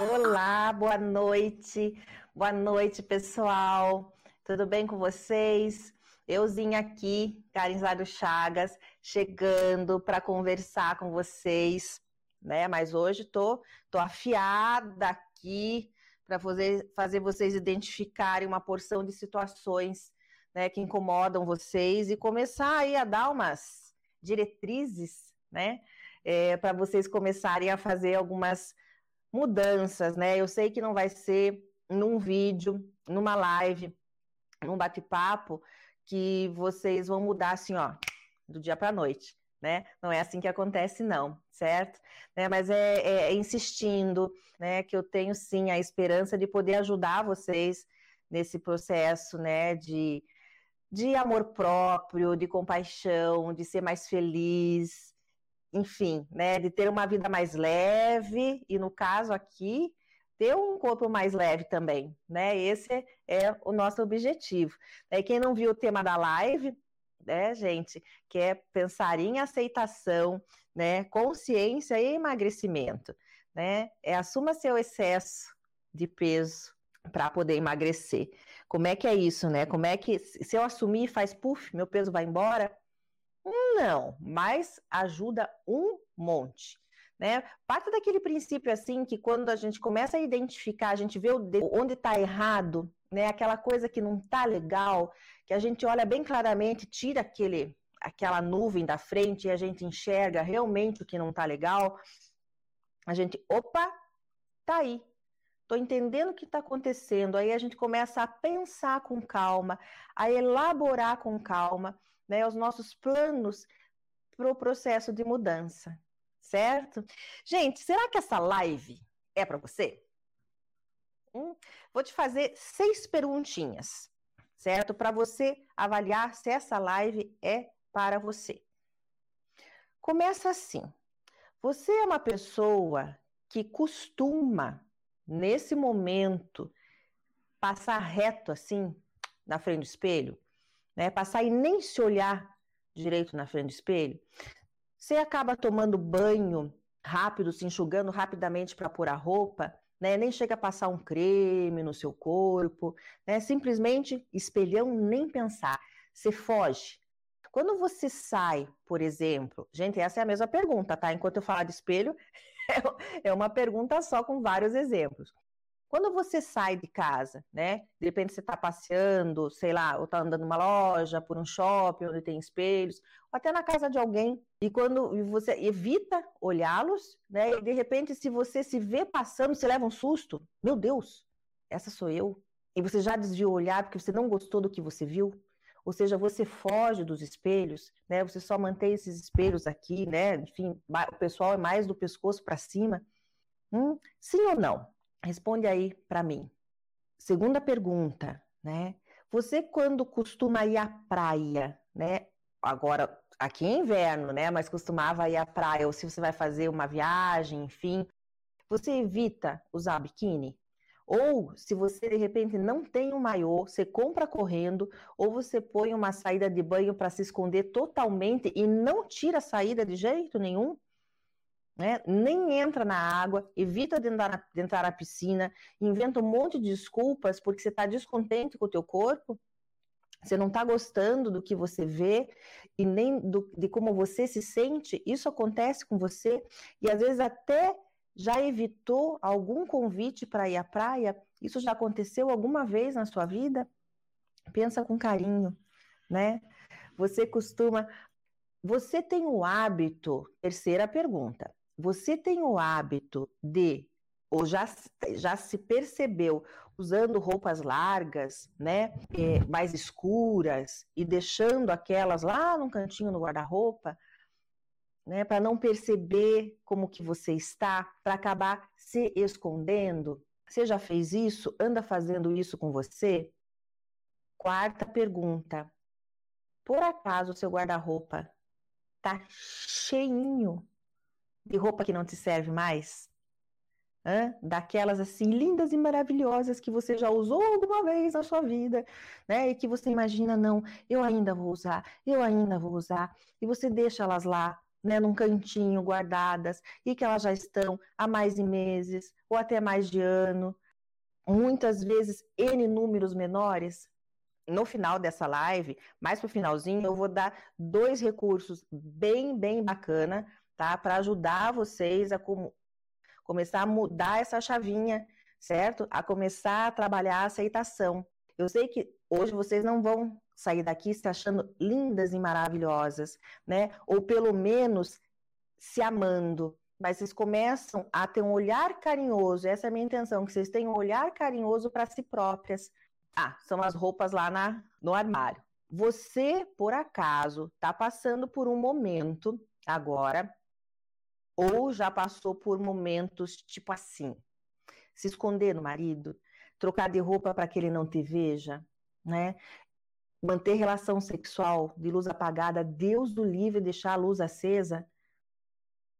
Olá, boa noite. Boa noite, pessoal. Tudo bem com vocês? Euzinha aqui, Carinzado Chagas, chegando para conversar com vocês, né? Mas hoje tô, tô afiada aqui para fazer, fazer vocês identificarem uma porção de situações né, que incomodam vocês e começar aí a dar umas diretrizes, né? É, para vocês começarem a fazer algumas mudanças, né? Eu sei que não vai ser num vídeo, numa live, num bate-papo, que vocês vão mudar assim, ó, do dia para a noite, né? Não é assim que acontece, não, certo? Né? Mas é, é, é insistindo, né? Que eu tenho sim a esperança de poder ajudar vocês nesse processo, né? De, de amor próprio, de compaixão, de ser mais feliz, enfim, né, de ter uma vida mais leve e no caso aqui ter um corpo mais leve também, né? Esse é o nosso objetivo. E quem não viu o tema da live, né, gente, que é pensar em aceitação, né, consciência e emagrecimento, né? É assuma seu excesso de peso para poder emagrecer. Como é que é isso, né? Como é que se eu assumir faz puff, meu peso vai embora? Não, mas ajuda um monte. Né? Parte daquele princípio assim que quando a gente começa a identificar, a gente vê onde está errado, né? Aquela coisa que não está legal, que a gente olha bem claramente, tira aquele, aquela nuvem da frente e a gente enxerga realmente o que não está legal. A gente, opa, tá aí. Tô entendendo o que está acontecendo. Aí a gente começa a pensar com calma, a elaborar com calma né, os nossos planos para o processo de mudança, certo? Gente, será que essa live é para você? Hum, vou te fazer seis perguntinhas, certo? Para você avaliar se essa live é para você. Começa assim. Você é uma pessoa que costuma, nesse momento, passar reto assim na frente do espelho? Né? Passar e nem se olhar direito na frente do espelho. Você acaba tomando banho rápido, se enxugando rapidamente para pôr a roupa, né? Nem chega a passar um creme no seu corpo, né? Simplesmente espelhão, nem pensar. Você foge. Quando você sai, por exemplo, gente, essa é a mesma pergunta, tá? Enquanto eu falar de espelho, é uma pergunta só com vários exemplos. Quando você sai de casa, né? De repente você está passeando, sei lá, ou está andando numa loja, por um shopping onde tem espelhos, ou até na casa de alguém, e quando você evita olhá-los, né? E de repente, se você se vê passando, você leva um susto. Meu Deus, essa sou eu. E você já desviou o olhar porque você não gostou do que você viu. Ou seja, você foge dos espelhos, né? Você só mantém esses espelhos aqui, né? Enfim, o pessoal é mais do pescoço para cima. Hum, sim ou não? Responde aí para mim. Segunda pergunta, né? Você quando costuma ir à praia, né? Agora, aqui é inverno, né? Mas costumava ir à praia, ou se você vai fazer uma viagem, enfim, você evita usar biquíni? Ou se você de repente não tem um maiô, você compra correndo, ou você põe uma saída de banho para se esconder totalmente e não tira a saída de jeito nenhum? Né? nem entra na água, evita de entrar, de entrar na piscina, inventa um monte de desculpas porque você está descontente com o teu corpo, você não está gostando do que você vê e nem do, de como você se sente, isso acontece com você e às vezes até já evitou algum convite para ir à praia, isso já aconteceu alguma vez na sua vida? Pensa com carinho, né? Você costuma. Você tem o hábito, terceira pergunta, você tem o hábito de, ou já, já se percebeu usando roupas largas, né, é, mais escuras, e deixando aquelas lá num cantinho no guarda-roupa, né, para não perceber como que você está, para acabar se escondendo? Você já fez isso? Anda fazendo isso com você? Quarta pergunta. Por acaso o seu guarda-roupa tá cheinho de roupa que não te serve mais? Hã? Daquelas assim lindas e maravilhosas que você já usou alguma vez na sua vida, né? E que você imagina, não, eu ainda vou usar, eu ainda vou usar, e você deixa elas lá né, num cantinho guardadas e que elas já estão há mais de meses ou até mais de ano, muitas vezes N números menores. No final dessa live, mais para o finalzinho, eu vou dar dois recursos bem, bem bacana, tá? Para ajudar vocês a com... começar a mudar essa chavinha, certo? A começar a trabalhar a aceitação. Eu sei que hoje vocês não vão sair daqui se achando lindas e maravilhosas, né? Ou pelo menos se amando. Mas vocês começam a ter um olhar carinhoso, essa é a minha intenção, que vocês tenham um olhar carinhoso para si próprias. Ah, são as roupas lá na, no armário. Você, por acaso, está passando por um momento agora, ou já passou por momentos tipo assim, se esconder no marido, trocar de roupa para que ele não te veja, né? manter relação sexual de luz apagada, Deus do livre deixar a luz acesa,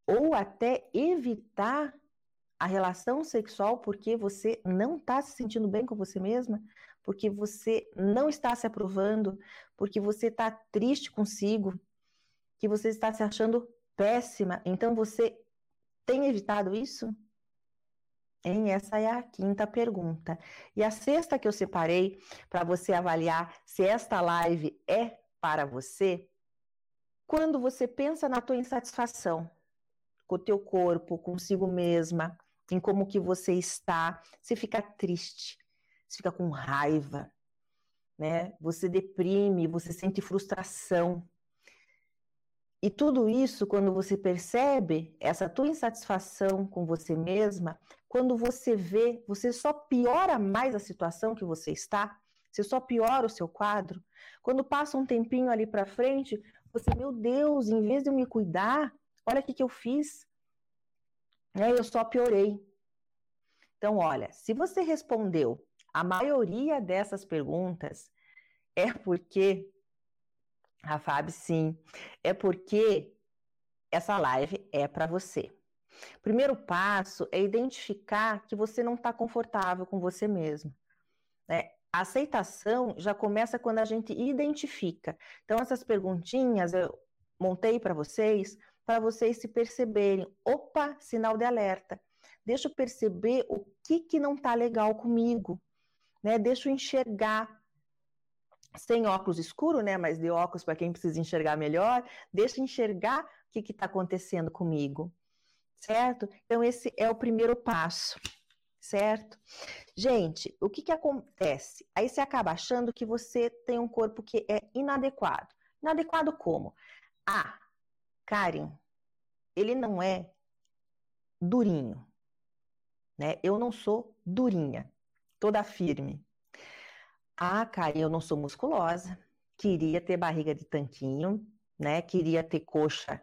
ou até evitar a relação sexual porque você não está se sentindo bem com você mesma, porque você não está se aprovando, porque você está triste consigo, que você está se achando péssima. Então você tem evitado isso? Hein? Essa é a quinta pergunta. E a sexta que eu separei para você avaliar se esta live é para você, quando você pensa na tua insatisfação com o teu corpo, consigo mesma, em como que você está, você fica triste, você fica com raiva, né? Você deprime, você sente frustração. E tudo isso, quando você percebe essa tua insatisfação com você mesma, quando você vê, você só piora mais a situação que você está, você só piora o seu quadro. Quando passa um tempinho ali para frente, você, meu Deus, em vez de eu me cuidar, olha o que, que eu fiz. Eu só piorei. Então, olha, se você respondeu a maioria dessas perguntas, é porque, a Fábio, sim, é porque essa live é para você. Primeiro passo é identificar que você não está confortável com você mesmo. Né? A aceitação já começa quando a gente identifica. Então, essas perguntinhas eu montei para vocês, para vocês se perceberem. Opa, sinal de alerta. Deixa eu perceber o que, que não está legal comigo. Né? Deixa eu enxergar sem óculos escuro, né? Mas de óculos para quem precisa enxergar melhor, deixa enxergar o que está acontecendo comigo certo? Então, esse é o primeiro passo, certo? Gente, o que, que acontece? Aí você acaba achando que você tem um corpo que é inadequado. Inadequado como? Ah, Karen, ele não é durinho, né? Eu não sou durinha, toda firme. Ah, Karen, eu não sou musculosa, queria ter barriga de tanquinho, né? Queria ter coxa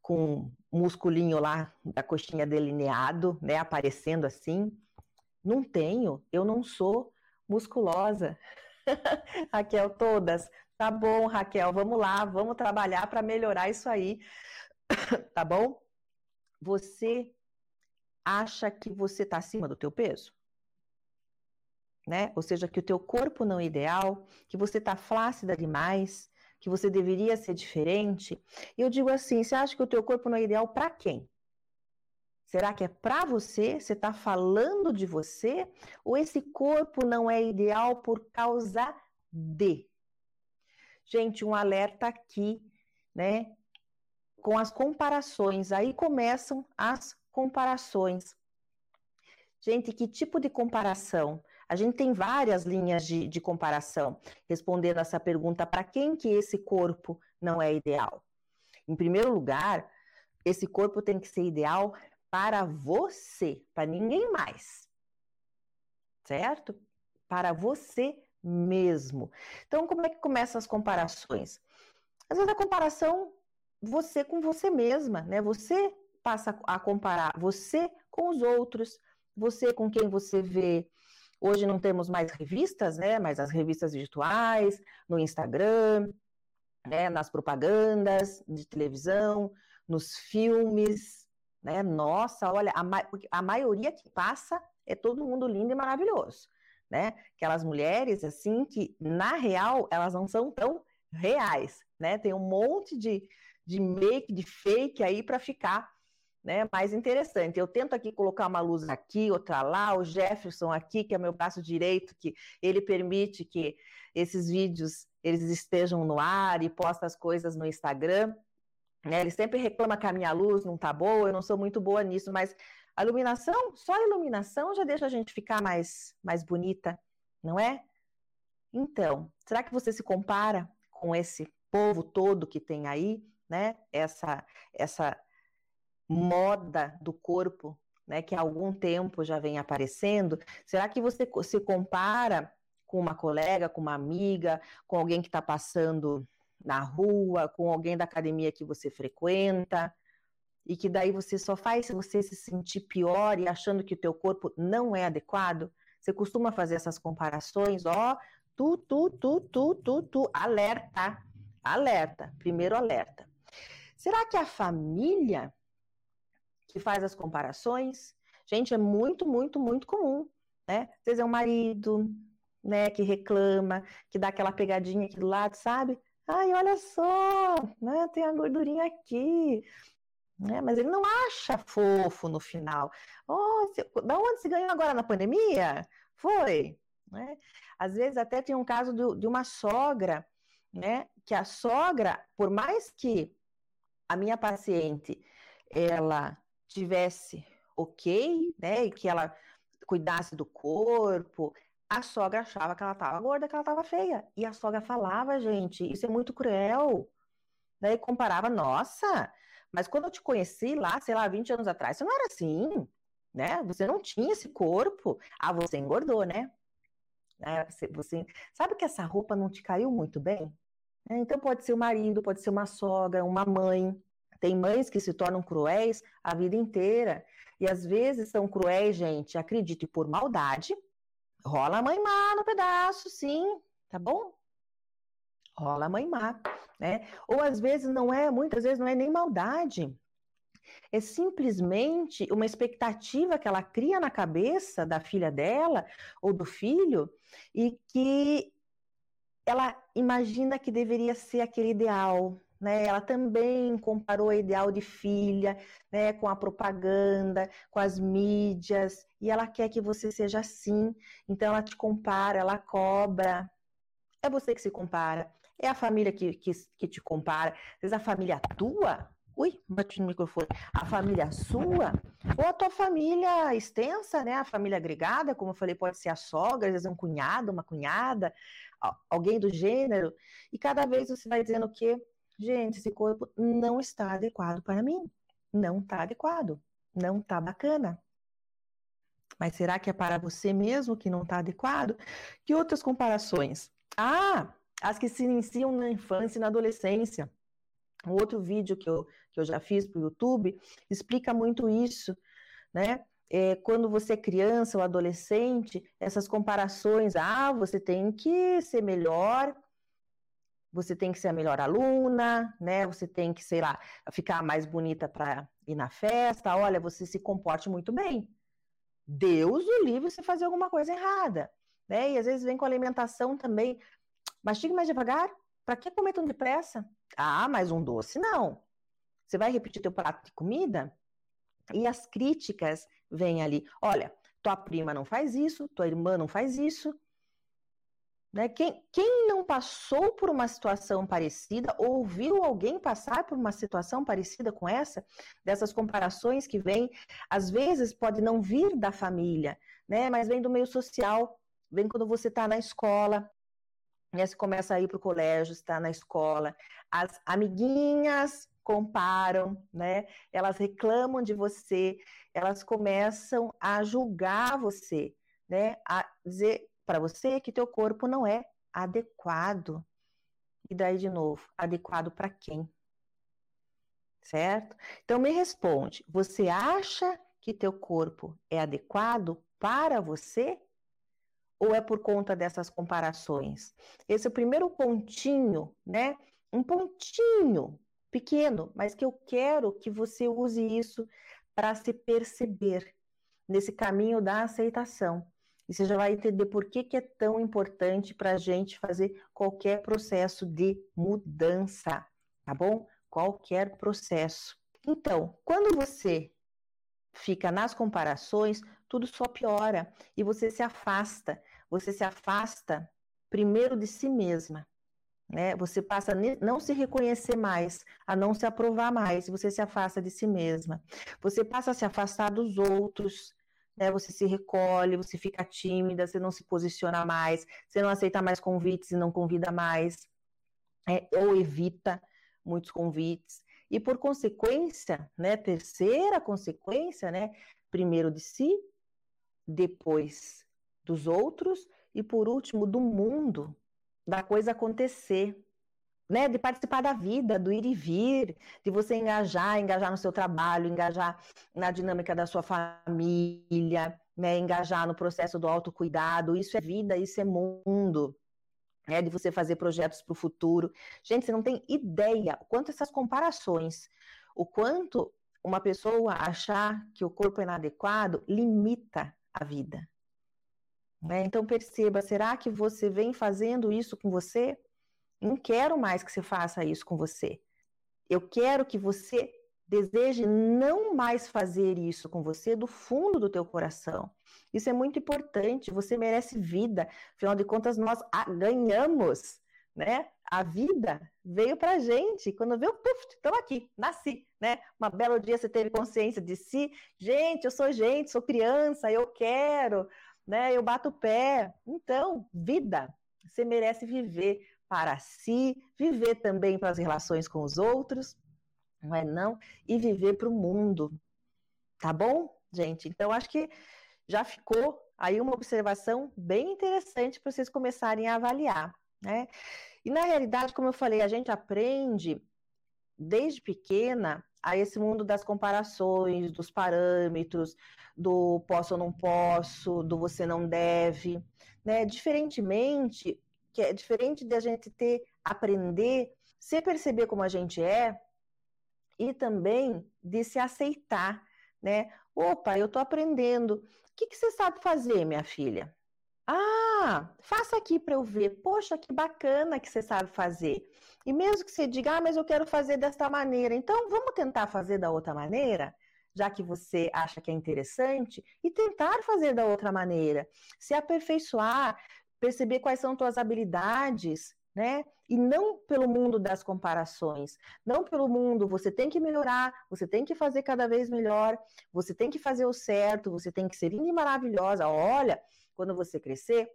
com musculinho lá da coxinha delineado, né, aparecendo assim. Não tenho, eu não sou musculosa. Raquel, todas. Tá bom, Raquel, vamos lá, vamos trabalhar para melhorar isso aí. tá bom? Você acha que você está acima do teu peso? Né? Ou seja, que o teu corpo não é ideal, que você está flácida demais, que você deveria ser diferente. E eu digo assim: você acha que o teu corpo não é ideal para quem? Será que é para você? Você está falando de você? Ou esse corpo não é ideal por causa de? Gente, um alerta aqui, né? Com as comparações. Aí começam as comparações. Gente, que tipo de comparação? A gente tem várias linhas de, de comparação, respondendo essa pergunta: para quem que esse corpo não é ideal? Em primeiro lugar, esse corpo tem que ser ideal para você, para ninguém mais. Certo? Para você mesmo. Então, como é que começam as comparações? Às vezes a comparação você com você mesma, né? Você passa a comparar você com os outros, você com quem você vê Hoje não temos mais revistas, né? Mas as revistas virtuais, no Instagram, né? nas propagandas de televisão, nos filmes, né? Nossa, olha, a, ma a maioria que passa é todo mundo lindo e maravilhoso, né? Aquelas mulheres, assim, que na real elas não são tão reais, né? Tem um monte de, de make, de fake aí para ficar né, mais interessante. Eu tento aqui colocar uma luz aqui, outra lá, o Jefferson aqui, que é meu braço direito, que ele permite que esses vídeos eles estejam no ar e posta as coisas no Instagram. Né? Ele sempre reclama que a minha luz não tá boa, eu não sou muito boa nisso, mas a iluminação, só a iluminação já deixa a gente ficar mais, mais bonita, não é? Então, será que você se compara com esse povo todo que tem aí, né? Essa, essa moda do corpo, né? Que há algum tempo já vem aparecendo. Será que você se compara com uma colega, com uma amiga, com alguém que está passando na rua, com alguém da academia que você frequenta, e que daí você só faz você se sentir pior e achando que o teu corpo não é adequado? Você costuma fazer essas comparações, ó, tu, tu, tu, tu, tu, tu, alerta, alerta, primeiro alerta. Será que a família que faz as comparações, gente, é muito, muito, muito comum, né? Às vezes é o marido, né, que reclama, que dá aquela pegadinha aqui do lado, sabe? Ai, olha só, né, tem a gordurinha aqui, né? Mas ele não acha fofo no final. Oh, você, da onde se ganhou agora na pandemia? Foi, né? Às vezes até tem um caso de, de uma sogra, né? Que a sogra, por mais que a minha paciente ela tivesse ok, né? E que ela cuidasse do corpo, a sogra achava que ela estava gorda, que ela estava feia. E a sogra falava, gente, isso é muito cruel. Daí comparava, nossa, mas quando eu te conheci lá, sei lá, 20 anos atrás, você não era assim, né? Você não tinha esse corpo. Ah, você engordou, né? É, você, você, sabe que essa roupa não te caiu muito bem? Então pode ser o marido, pode ser uma sogra, uma mãe. Tem mães que se tornam cruéis a vida inteira. E às vezes são cruéis, gente, acredite, por maldade, Rola a mãe má no pedaço, sim, tá bom? Rola a mãe má, né? Ou às vezes não é, muitas vezes não é nem maldade. É simplesmente uma expectativa que ela cria na cabeça da filha dela ou do filho e que ela imagina que deveria ser aquele ideal, né? Ela também comparou o ideal de filha, né, com a propaganda, com as mídias, e ela quer que você seja assim. Então ela te compara, ela cobra. É você que se compara. É a família que, que, que te compara. Às vezes a família tua, ui, bati no microfone, a família sua, ou a tua família extensa, né? A família agregada, como eu falei, pode ser a sogra, às vezes um cunhado, uma cunhada, alguém do gênero, e cada vez você vai dizendo o quê? Gente, esse corpo não está adequado para mim. Não está adequado. Não está bacana. Mas será que é para você mesmo que não está adequado? Que outras comparações? Ah, as que se iniciam na infância e na adolescência. Um outro vídeo que eu, que eu já fiz para o YouTube explica muito isso, né? É, quando você é criança ou adolescente, essas comparações, ah, você tem que ser melhor, você tem que ser a melhor aluna, né? Você tem que, sei lá, ficar mais bonita para ir na festa. Olha, você se comporte muito bem. Deus o livre você fazer alguma coisa errada, né? E às vezes vem com alimentação também. Mastigue mais devagar. Para que comer tão depressa? Ah, mais um doce não. Você vai repetir teu prato de comida? E as críticas vêm ali. Olha, tua prima não faz isso, tua irmã não faz isso, né? Quem, quem não passou por uma situação parecida, ou viu alguém passar por uma situação parecida com essa, dessas comparações que vêm, às vezes pode não vir da família, né? mas vem do meio social, vem quando você está na escola, né? você começa a ir para o colégio, está na escola, as amiguinhas comparam, né? Elas reclamam de você, elas começam a julgar você, né? A dizer para você que teu corpo não é adequado. E daí de novo, adequado para quem? Certo? Então me responde, você acha que teu corpo é adequado para você? Ou é por conta dessas comparações? Esse é o primeiro pontinho, né? Um pontinho pequeno, mas que eu quero que você use isso para se perceber nesse caminho da aceitação. E você já vai entender por que, que é tão importante para a gente fazer qualquer processo de mudança, tá bom? qualquer processo. Então, quando você fica nas comparações, tudo só piora e você se afasta. Você se afasta primeiro de si mesma. Né? Você passa a não se reconhecer mais, a não se aprovar mais, você se afasta de si mesma. Você passa a se afastar dos outros, né? Você se recolhe, você fica tímida, você não se posiciona mais, você não aceita mais convites e não convida mais, é, ou evita muitos convites. E por consequência, né, terceira consequência, né, primeiro de si, depois dos outros e por último do mundo, da coisa acontecer, né, de participar da vida, do ir e vir, de você engajar, engajar no seu trabalho, engajar na dinâmica da sua família, né, engajar no processo do autocuidado, isso é vida, isso é mundo. É, de você fazer projetos para o futuro. Gente, você não tem ideia o quanto essas comparações, o quanto uma pessoa achar que o corpo é inadequado limita a vida. Né? Então perceba, será que você vem fazendo isso com você? Não quero mais que você faça isso com você. Eu quero que você deseje não mais fazer isso com você do fundo do teu coração. Isso é muito importante, você merece vida. Afinal de contas, nós ganhamos, né? A vida veio pra gente. Quando viu, puf, estamos aqui, nasci, né? Uma belo dia você teve consciência de si. Gente, eu sou gente, sou criança, eu quero, né? Eu bato o pé. Então, vida, você merece viver para si, viver também para as relações com os outros, não é não? E viver para o mundo, tá bom, gente? Então, acho que já ficou aí uma observação bem interessante para vocês começarem a avaliar, né? E na realidade, como eu falei, a gente aprende desde pequena a esse mundo das comparações, dos parâmetros, do posso ou não posso, do você não deve, né? Diferentemente, que é diferente de a gente ter aprender, se perceber como a gente é e também de se aceitar, né? Opa, eu tô aprendendo que, que você sabe fazer, minha filha? Ah, faça aqui para eu ver. Poxa, que bacana que você sabe fazer. E mesmo que você diga, ah, mas eu quero fazer desta maneira, então vamos tentar fazer da outra maneira, já que você acha que é interessante, e tentar fazer da outra maneira. Se aperfeiçoar, perceber quais são suas habilidades, né? E não pelo mundo das comparações, não pelo mundo, você tem que melhorar, você tem que fazer cada vez melhor, você tem que fazer o certo, você tem que ser linda e maravilhosa. Olha, quando você crescer,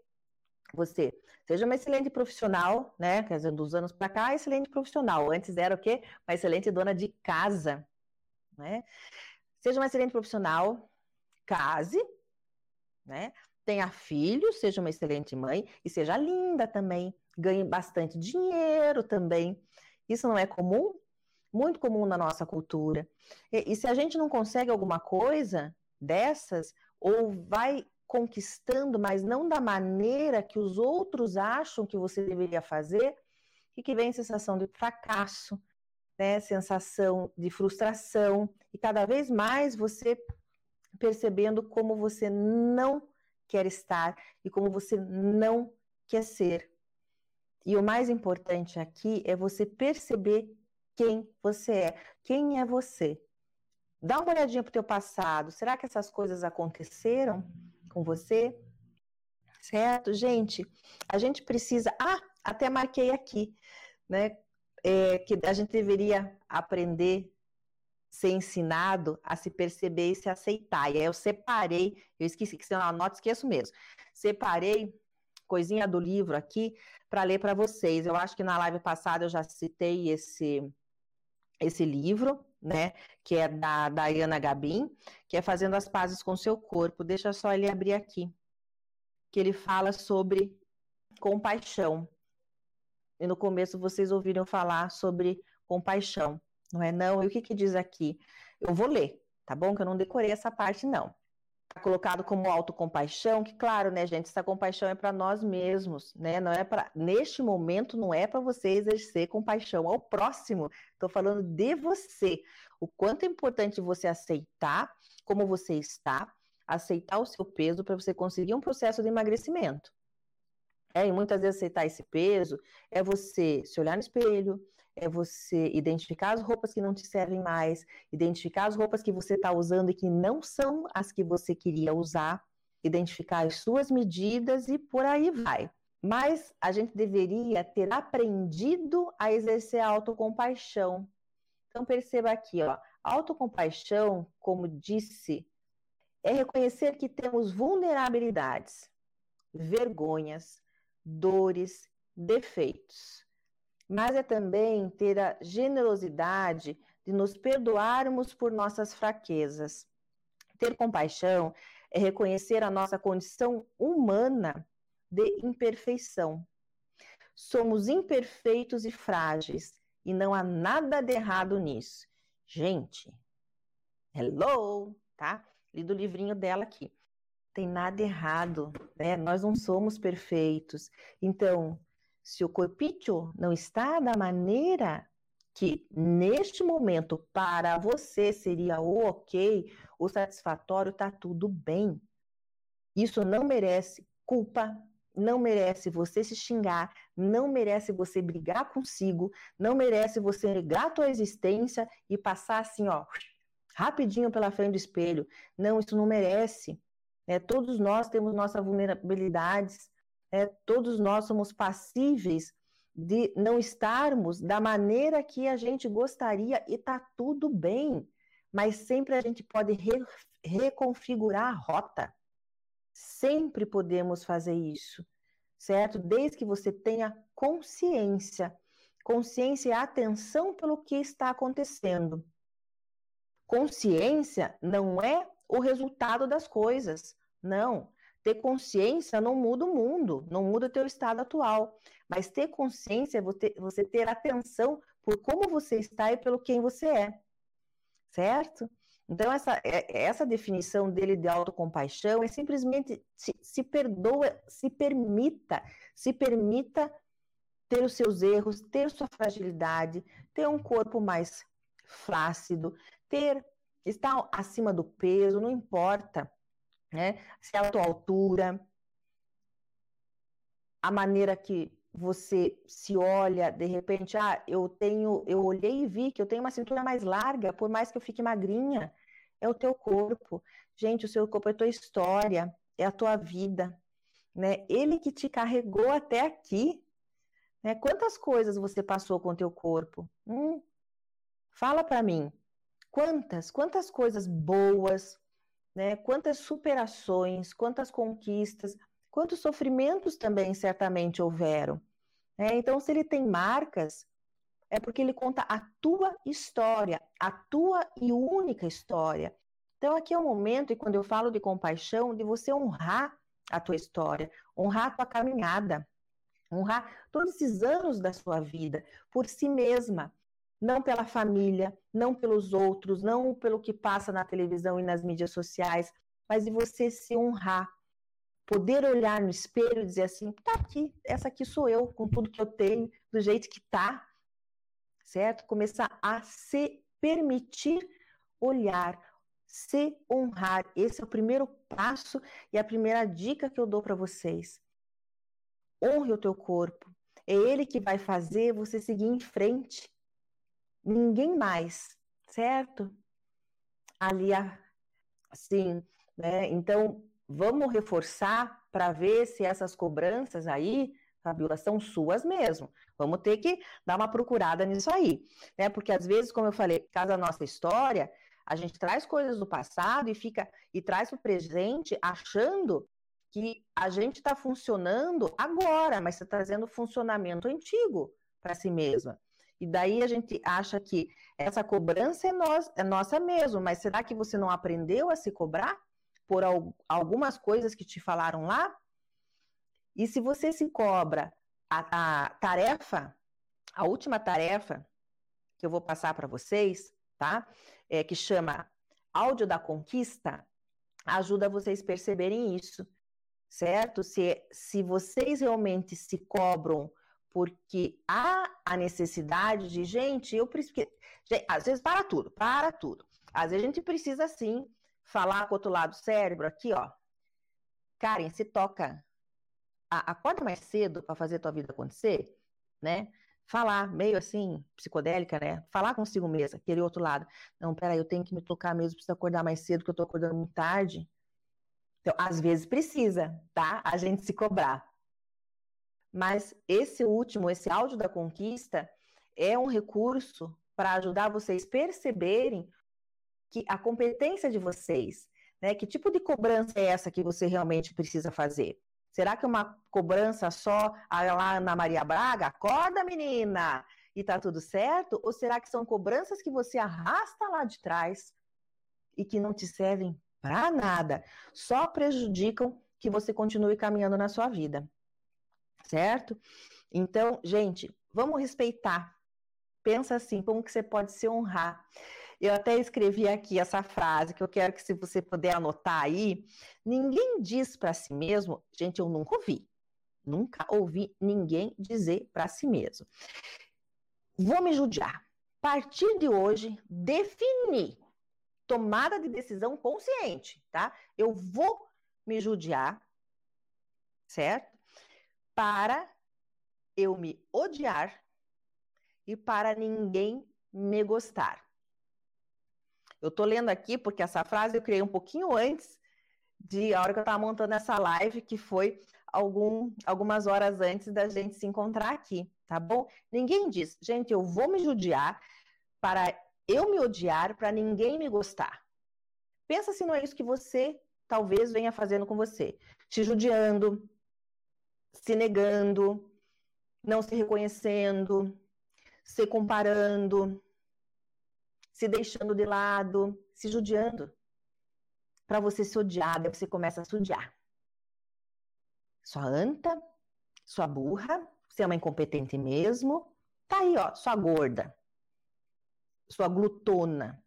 você seja uma excelente profissional, né? Quer dizer, dos anos para cá, excelente profissional. Antes era o quê? Uma excelente dona de casa, né? Seja uma excelente profissional, case, né? Tenha filhos, seja uma excelente mãe e seja linda também ganhe bastante dinheiro também. Isso não é comum? Muito comum na nossa cultura. E, e se a gente não consegue alguma coisa dessas, ou vai conquistando, mas não da maneira que os outros acham que você deveria fazer, e que vem sensação de fracasso, né? sensação de frustração, e cada vez mais você percebendo como você não quer estar e como você não quer ser. E o mais importante aqui é você perceber quem você é. Quem é você? Dá uma olhadinha para o teu passado. Será que essas coisas aconteceram com você? Certo? Gente, a gente precisa... Ah, até marquei aqui, né? É, que a gente deveria aprender ser ensinado a se perceber e se aceitar. E aí eu separei, eu esqueci que se eu não esqueço mesmo. Separei coisinha do livro aqui para ler para vocês. Eu acho que na live passada eu já citei esse esse livro, né, que é da Diana Gabin, que é Fazendo as Pazes com Seu Corpo. Deixa só ele abrir aqui, que ele fala sobre compaixão. E no começo vocês ouviram falar sobre compaixão, não é não? E o que que diz aqui? Eu vou ler, tá bom? Que eu não decorei essa parte não colocado como autocompaixão, que claro, né, gente, essa compaixão é para nós mesmos, né? Não é para neste momento não é para você exercer compaixão ao próximo. Estou falando de você. O quanto é importante você aceitar como você está, aceitar o seu peso para você conseguir um processo de emagrecimento. É, e muitas vezes aceitar esse peso é você se olhar no espelho, é você identificar as roupas que não te servem mais, identificar as roupas que você está usando e que não são as que você queria usar, identificar as suas medidas e por aí vai. Mas a gente deveria ter aprendido a exercer a autocompaixão. Então perceba aqui, ó, autocompaixão, como disse, é reconhecer que temos vulnerabilidades, vergonhas, dores, defeitos mas é também ter a generosidade de nos perdoarmos por nossas fraquezas. Ter compaixão é reconhecer a nossa condição humana de imperfeição. Somos imperfeitos e frágeis, e não há nada de errado nisso. Gente, hello, tá? Li do livrinho dela aqui. Tem nada errado, né? Nós não somos perfeitos. Então, se o corpício não está da maneira que neste momento para você seria o ok, o satisfatório, tá tudo bem. Isso não merece culpa, não merece você se xingar, não merece você brigar consigo, não merece você negar a tua existência e passar assim, ó, rapidinho pela frente do espelho. Não, isso não merece. É, todos nós temos nossas vulnerabilidades, é, todos nós somos passíveis de não estarmos da maneira que a gente gostaria e tá tudo bem, mas sempre a gente pode re reconfigurar a rota. Sempre podemos fazer isso, certo? Desde que você tenha consciência. Consciência e atenção pelo que está acontecendo. Consciência não é o resultado das coisas. Não. Ter consciência não muda o mundo, não muda o teu estado atual. Mas ter consciência é você ter atenção por como você está e pelo quem você é. Certo? Então, essa, é, essa definição dele de autocompaixão é simplesmente se, se perdoa, se permita, se permita ter os seus erros, ter sua fragilidade, ter um corpo mais flácido, ter estar acima do peso, não importa né? Se é a tua altura, a maneira que você se olha, de repente, ah, eu tenho, eu olhei e vi que eu tenho uma cintura mais larga, por mais que eu fique magrinha, é o teu corpo. Gente, o seu corpo é a tua história, é a tua vida, né? Ele que te carregou até aqui, né? Quantas coisas você passou com o teu corpo? Hum, fala para mim. Quantas, quantas coisas boas, né? Quantas superações, quantas conquistas, quantos sofrimentos também certamente houveram. Né? Então, se ele tem marcas, é porque ele conta a tua história, a tua e única história. Então, aqui é o momento, e quando eu falo de compaixão, de você honrar a tua história, honrar a tua caminhada, honrar todos esses anos da sua vida por si mesma, não pela família, não pelos outros, não pelo que passa na televisão e nas mídias sociais, mas de você se honrar. Poder olhar no espelho e dizer assim: tá aqui, essa aqui sou eu, com tudo que eu tenho, do jeito que tá, certo? Começar a se permitir olhar, se honrar. Esse é o primeiro passo e a primeira dica que eu dou para vocês. Honre o teu corpo. É ele que vai fazer você seguir em frente ninguém mais, certo? Ali, assim, né? Então, vamos reforçar para ver se essas cobranças aí, Fabiola, são suas mesmo. Vamos ter que dar uma procurada nisso aí, né? Porque às vezes, como eu falei, a nossa história, a gente traz coisas do passado e fica e traz o presente achando que a gente está funcionando agora, mas está trazendo funcionamento antigo para si mesma. E daí a gente acha que essa cobrança é, nós, é nossa mesmo, mas será que você não aprendeu a se cobrar por algumas coisas que te falaram lá? E se você se cobra a, a tarefa, a última tarefa que eu vou passar para vocês, tá? É, que chama áudio da conquista, ajuda vocês perceberem isso, certo? Se, se vocês realmente se cobram porque há a necessidade de, gente, eu preciso. Às vezes para tudo, para tudo. Às vezes a gente precisa sim falar com o outro lado do cérebro, aqui, ó. Karen, se toca. acorda mais cedo para fazer tua vida acontecer, né? falar, meio assim, psicodélica, né? Falar consigo mesma, aquele outro lado. Não, peraí, eu tenho que me tocar mesmo, preciso acordar mais cedo, porque eu tô acordando muito tarde. Então, às vezes precisa, tá? A gente se cobrar. Mas esse último, esse áudio da conquista, é um recurso para ajudar vocês perceberem que a competência de vocês, né? Que tipo de cobrança é essa que você realmente precisa fazer? Será que é uma cobrança só lá na Maria Braga? Acorda, menina! E tá tudo certo? Ou será que são cobranças que você arrasta lá de trás e que não te servem para nada, só prejudicam que você continue caminhando na sua vida? Certo? Então, gente, vamos respeitar. Pensa assim, como que você pode se honrar? Eu até escrevi aqui essa frase que eu quero que, se você puder anotar aí, ninguém diz para si mesmo, gente, eu nunca ouvi, nunca ouvi ninguém dizer para si mesmo. Vou me judiar. A partir de hoje, definir tomada de decisão consciente, tá? Eu vou me judiar, certo? Para eu me odiar e para ninguém me gostar. Eu tô lendo aqui porque essa frase eu criei um pouquinho antes de a hora que eu estava montando essa live, que foi algum, algumas horas antes da gente se encontrar aqui, tá bom? Ninguém diz, gente, eu vou me judiar para eu me odiar, para ninguém me gostar. Pensa se não é isso que você talvez venha fazendo com você. Te judiando, se negando, não se reconhecendo, se comparando, se deixando de lado, se judiando. Para você se odiar, daí você começa a se odiar. Sua anta, sua burra, você é uma incompetente mesmo. Tá aí, ó, sua gorda, sua glutona,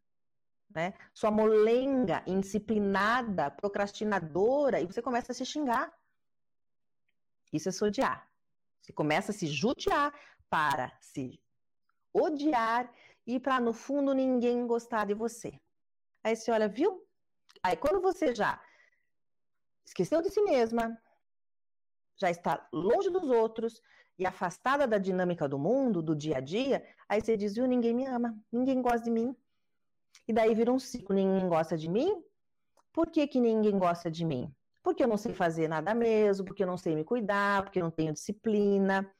né? Sua molenga, indisciplinada, procrastinadora, e você começa a se xingar. Isso é se odiar. Você começa a se judiar para se odiar e para no fundo ninguém gostar de você. Aí você olha, viu? Aí quando você já esqueceu de si mesma, já está longe dos outros e afastada da dinâmica do mundo, do dia a dia, aí você diz, viu, ninguém me ama, ninguém gosta de mim. E daí vira um ciclo, ninguém gosta de mim. Por que, que ninguém gosta de mim? Porque eu não sei fazer nada mesmo, porque eu não sei me cuidar, porque eu não tenho disciplina,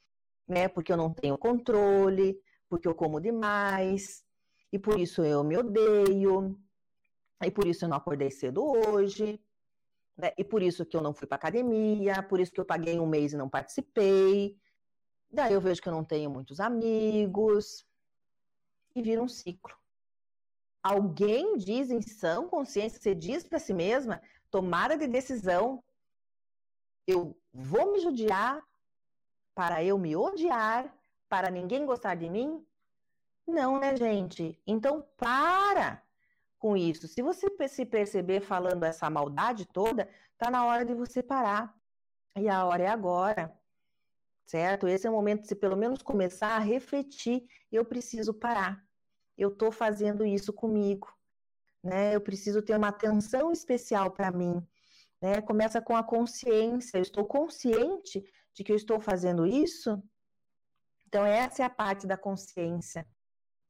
né? Porque eu não tenho controle, porque eu como demais, e por isso eu me odeio, e por isso eu não acordei cedo hoje, né? e por isso que eu não fui para academia, por isso que eu paguei um mês e não participei. Daí eu vejo que eu não tenho muitos amigos, e vira um ciclo. Alguém diz em sã consciência, você diz para si mesma, tomada de decisão, eu vou me judiar para eu me odiar para ninguém gostar de mim? Não, né, gente? Então para com isso. Se você se perceber falando essa maldade toda, tá na hora de você parar. E a hora é agora. Certo? Esse é o momento de você pelo menos começar a refletir, eu preciso parar. Eu estou fazendo isso comigo, né? Eu preciso ter uma atenção especial para mim, né? Começa com a consciência. Eu estou consciente de que eu estou fazendo isso então, essa é a parte da consciência,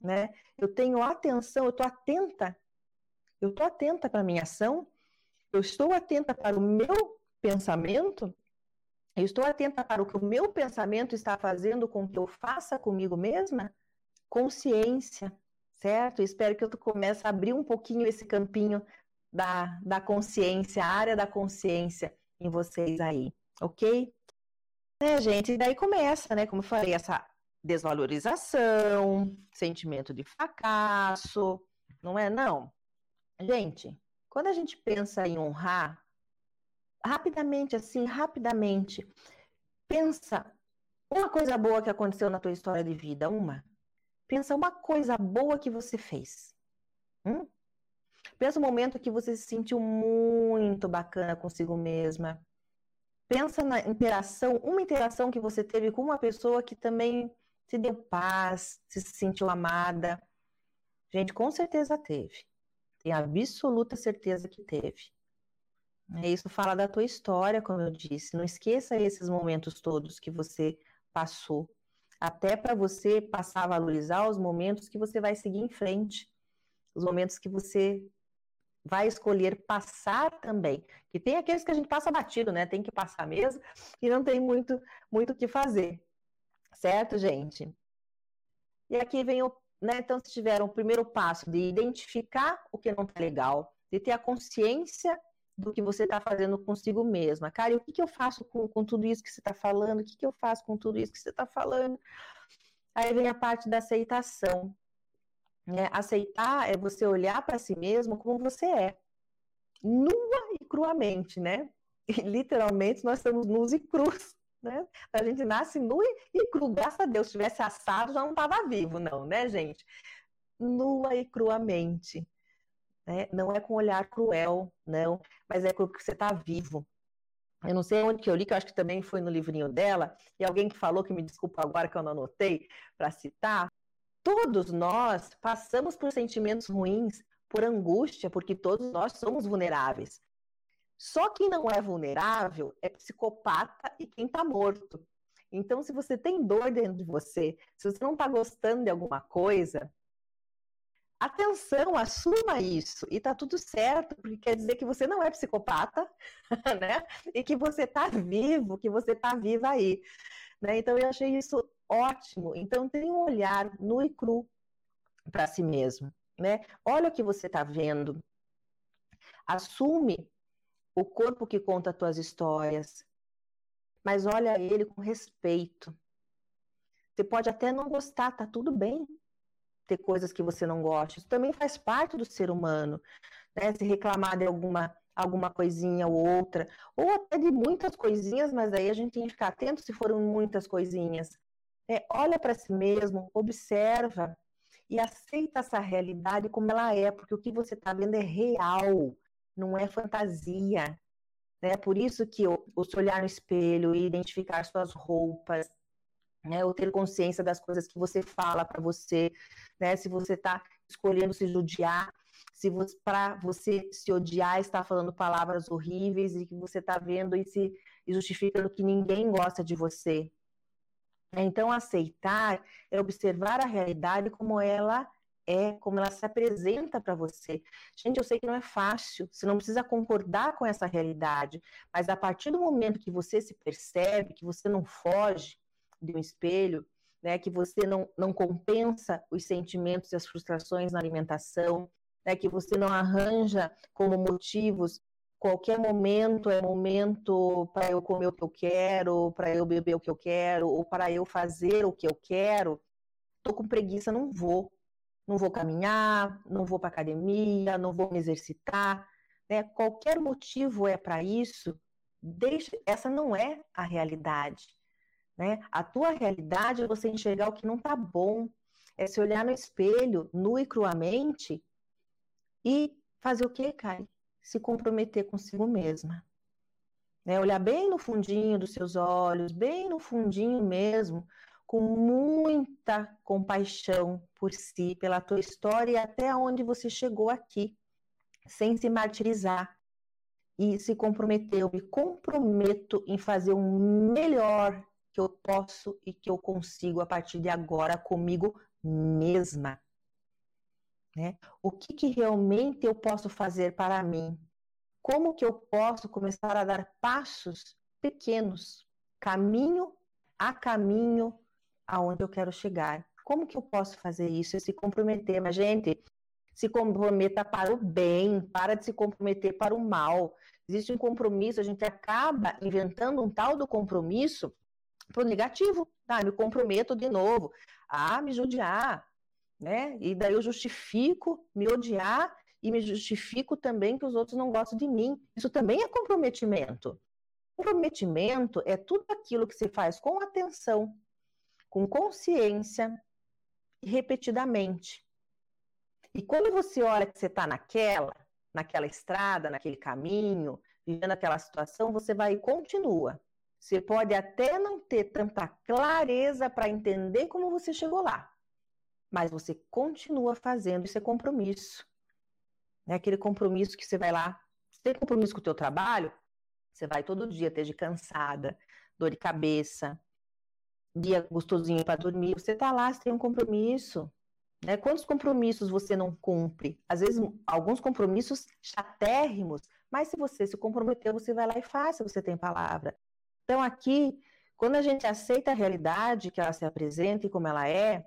né? Eu tenho atenção, eu estou atenta, eu estou atenta para a minha ação, eu estou atenta para o meu pensamento, eu estou atenta para o que o meu pensamento está fazendo com que eu faça comigo mesma. Consciência, certo? Espero que eu comece a abrir um pouquinho esse campinho da, da consciência, a área da consciência em vocês aí, ok? né, gente? E daí começa, né? Como eu falei, essa desvalorização, sentimento de fracasso, não é? Não. Gente, quando a gente pensa em honrar, rapidamente, assim, rapidamente, pensa uma coisa boa que aconteceu na tua história de vida, uma. Pensa uma coisa boa que você fez. Hum? Pensa um momento que você se sentiu muito bacana consigo mesma, pensa na interação, uma interação que você teve com uma pessoa que também se deu paz, se sentiu amada. Gente, com certeza teve. Tenho absoluta certeza que teve. Isso fala da tua história, como eu disse. Não esqueça esses momentos todos que você passou. Até para você passar a valorizar os momentos que você vai seguir em frente, os momentos que você vai escolher passar também. Que tem aqueles que a gente passa batido, né? Tem que passar mesmo e não tem muito muito o que fazer. Certo, gente? E aqui vem o, né, então se tiveram o primeiro passo de identificar o que não está legal, de ter a consciência do que você está fazendo consigo mesma. Cara, e o que, que eu faço com, com tudo isso que você está falando? O que, que eu faço com tudo isso que você está falando? Aí vem a parte da aceitação. Né? Aceitar é você olhar para si mesmo como você é, nua e cruamente, né? E, literalmente nós estamos nus e crus, né? A gente nasce nu e cru, graças a Deus. Se tivesse assado, já não estava vivo, não, né, gente? Nua e cruamente. Né? Não é com olhar cruel, não, mas é porque você está vivo. Eu não sei onde que eu li, que eu acho que também foi no livrinho dela, e alguém que falou, que me desculpa agora que eu não anotei para citar, todos nós passamos por sentimentos ruins, por angústia, porque todos nós somos vulneráveis. Só quem não é vulnerável é psicopata e quem está morto. Então, se você tem dor dentro de você, se você não está gostando de alguma coisa, atenção, assuma isso e tá tudo certo, porque quer dizer que você não é psicopata, né? E que você tá vivo, que você tá viva aí, né? Então eu achei isso ótimo. Então tem um olhar nu e cru para si mesmo, né? Olha o que você tá vendo. Assume o corpo que conta as tuas histórias, mas olha ele com respeito. Você pode até não gostar, tá tudo bem, ter coisas que você não gosta. Isso também faz parte do ser humano, né? Se reclamar de alguma alguma coisinha ou outra, ou até de muitas coisinhas, mas aí a gente tem que ficar atento se foram muitas coisinhas. É, olha para si mesmo, observa e aceita essa realidade como ela é, porque o que você está vendo é real, não é fantasia. Né? Por isso que o, o se olhar no espelho e identificar suas roupas, né? ou ter consciência das coisas que você fala para você, né? Se você está escolhendo se judiar, se para você se odiar está falando palavras horríveis e que você está vendo e se justificando que ninguém gosta de você. Então, aceitar é observar a realidade como ela é, como ela se apresenta para você. Gente, eu sei que não é fácil, você não precisa concordar com essa realidade, mas a partir do momento que você se percebe, que você não foge de um espelho, né, que você não, não compensa os sentimentos e as frustrações na alimentação, né, que você não arranja como motivos qualquer momento é momento para eu comer o que eu quero, para eu beber o que eu quero, ou para eu fazer o que eu quero. Tô com preguiça, não vou. Não vou caminhar, não vou para academia, não vou me exercitar, né? Qualquer motivo é para isso. Deixa, essa não é a realidade. Né? A tua realidade é você enxergar o que não está bom, é se olhar no espelho, nu e cruamente, e fazer o que, Kai? Se comprometer consigo mesma. Né? Olhar bem no fundinho dos seus olhos, bem no fundinho mesmo, com muita compaixão por si, pela tua história e até onde você chegou aqui, sem se martirizar. E se comprometer, eu me comprometo em fazer o melhor que eu posso e que eu consigo a partir de agora comigo mesma. Né? O que, que realmente eu posso fazer para mim? Como que eu posso começar a dar passos pequenos, caminho a caminho aonde eu quero chegar? Como que eu posso fazer isso e se comprometer? Mas, gente, se comprometa para o bem, para de se comprometer para o mal. Existe um compromisso, a gente acaba inventando um tal do compromisso para o negativo. Ah, me comprometo de novo a me judiar, né? E daí eu justifico me odiar e me justifico também que os outros não gostam de mim. Isso também é comprometimento. Comprometimento é tudo aquilo que se faz com atenção, com consciência e repetidamente. E quando você olha que você está naquela, naquela estrada, naquele caminho, vivendo aquela situação, você vai e continua. Você pode até não ter tanta clareza para entender como você chegou lá, mas você continua fazendo esse compromisso. É aquele compromisso que você vai lá, você tem compromisso com o teu trabalho, você vai todo dia, esteja cansada, dor de cabeça, dia gostosinho para dormir, você está lá, você tem um compromisso. Né? Quantos compromissos você não cumpre? Às vezes, alguns compromissos chatérrimos, mas se você se comprometeu, você vai lá e faz, se você tem palavra. Então, aqui, quando a gente aceita a realidade que ela se apresenta e como ela é,